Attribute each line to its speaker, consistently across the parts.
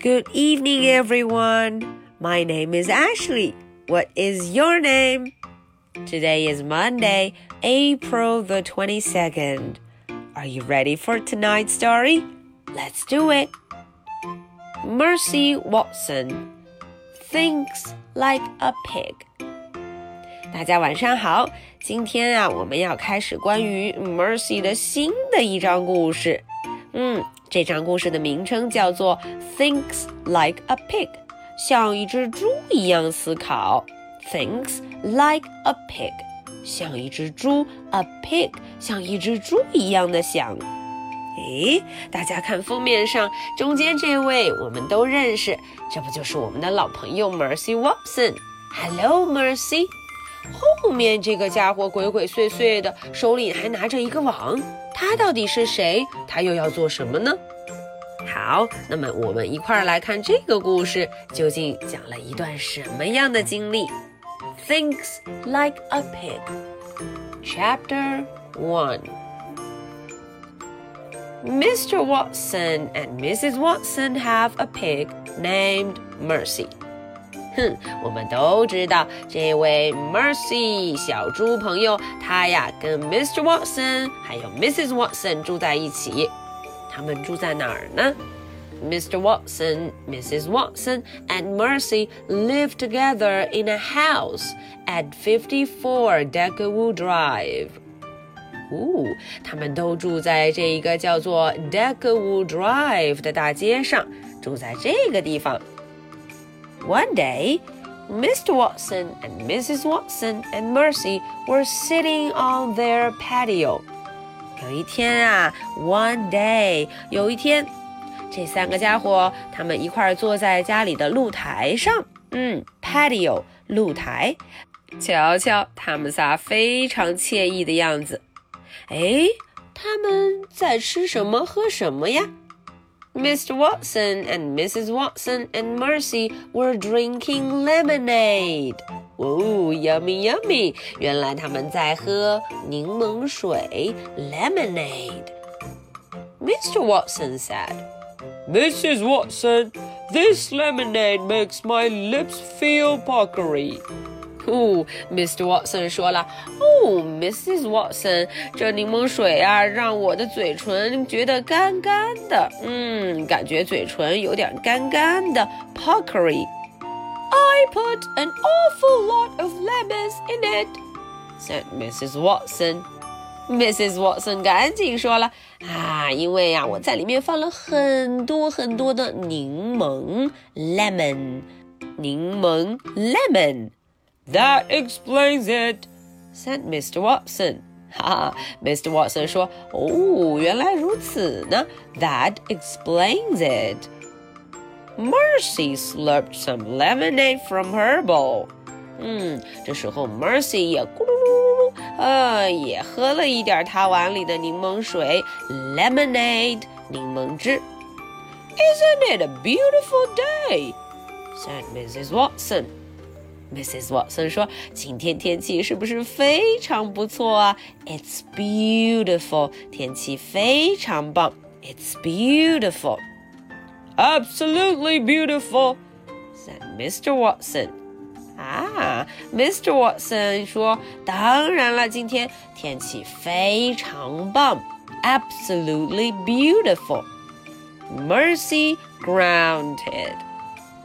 Speaker 1: Good evening, everyone. My name is Ashley. What is your name? Today is Monday, April the 22nd. Are you ready for tonight's story? Let's do it. Mercy Watson thinks like a pig. 大家晚上好，今天啊，我们要开始关于 Mercy 的新的一章故事。 嗯，这张故事的名称叫做 Thinks like a pig，像一只猪一样思考。Thinks like a pig，像一只猪，a pig，像一只猪一样的想。诶，大家看封面上中间这位，我们都认识，这不就是我们的老朋友 Mercy Watson？Hello Mercy。后面这个家伙鬼鬼祟祟的，手里还拿着一个网，他到底是谁？他又要做什么呢？好，那么我们一块儿来看这个故事，究竟讲了一段什么样的经历？Thinks like a pig. Chapter One. Mr. Watson and Mrs. Watson have a pig named Mercy. 哼，我们都知道这位 Mercy 小猪朋友，他呀跟 Mr. Watson 还有 Mrs. Watson 住在一起。他们住在哪儿呢？Mr. Watson, Mrs. Watson, and Mercy live together in a house at 54 Deckawoo Drive. 哦，他们都住在这一个叫做 Deckawoo Drive 的大街上，住在这个地方。One day, Mr. Watson and Mrs. Watson and Mercy were sitting on their patio. 有一天啊，one day，有一天，这三个家伙他们一块儿坐在家里的露台上，嗯，patio 露台，瞧瞧他们仨非常惬意的样子。哎，他们在吃什么喝什么呀 ？Mr. Watson and Mrs. Watson and Mercy were drinking lemonade. 哦，yummy yummy！原来他们在喝柠檬水 lemonade。Mr. Watson said,
Speaker 2: Mrs. Watson, this lemonade makes my lips feel puckery.
Speaker 1: 哦，Mr. Watson 说了，哦，Mrs. Watson，这柠檬水啊，让我的嘴唇觉得干干的，嗯，感觉嘴唇有点干干的，
Speaker 2: puckery。I put an awful lot of lemons in it,"
Speaker 1: said Mrs. Watson. Mrs. Watson 赶紧说了啊，因为呀、啊，我在里面放了很多很多的柠檬 lemon，柠檬 lemon。
Speaker 2: That explains it,"
Speaker 1: said Mr. Watson. 哈哈，Mr. Watson 说：“哦，原来如此呢。That explains it.” Mercy slurped some lemonade from her bowl. 嗯，这时候 Mercy 也咕噜噜噜噜，呃，也喝了一点她碗里的柠檬水，lemonade 柠檬汁。
Speaker 2: Isn't it a beautiful day?
Speaker 1: said Mrs. Watson. Mrs. Watson 说：“今天天气是不是非常不错啊？It's beautiful，天气非常棒。It's beautiful。”
Speaker 2: Absolutely beautiful,
Speaker 1: said Mr. Watson. 啊，Mr. Watson 说：“当然了，今天天气非常棒，absolutely beautiful。” Mercy grunted.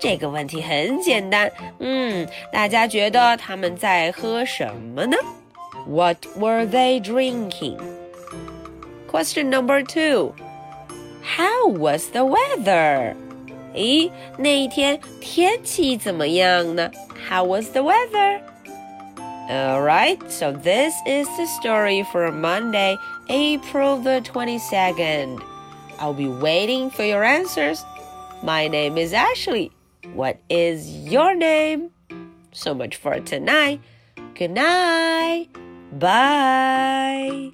Speaker 1: 这个问题很简单，嗯，大家觉得他们在喝什么呢？What were they drinking? Question number two How was the weather? 咦，那一天天气怎么样呢？How was the weather? Alright, so this is the story for Monday, April the 22nd. I'll be waiting for your answers. My name is Ashley. What is your name? So much for tonight. Good night. Bye.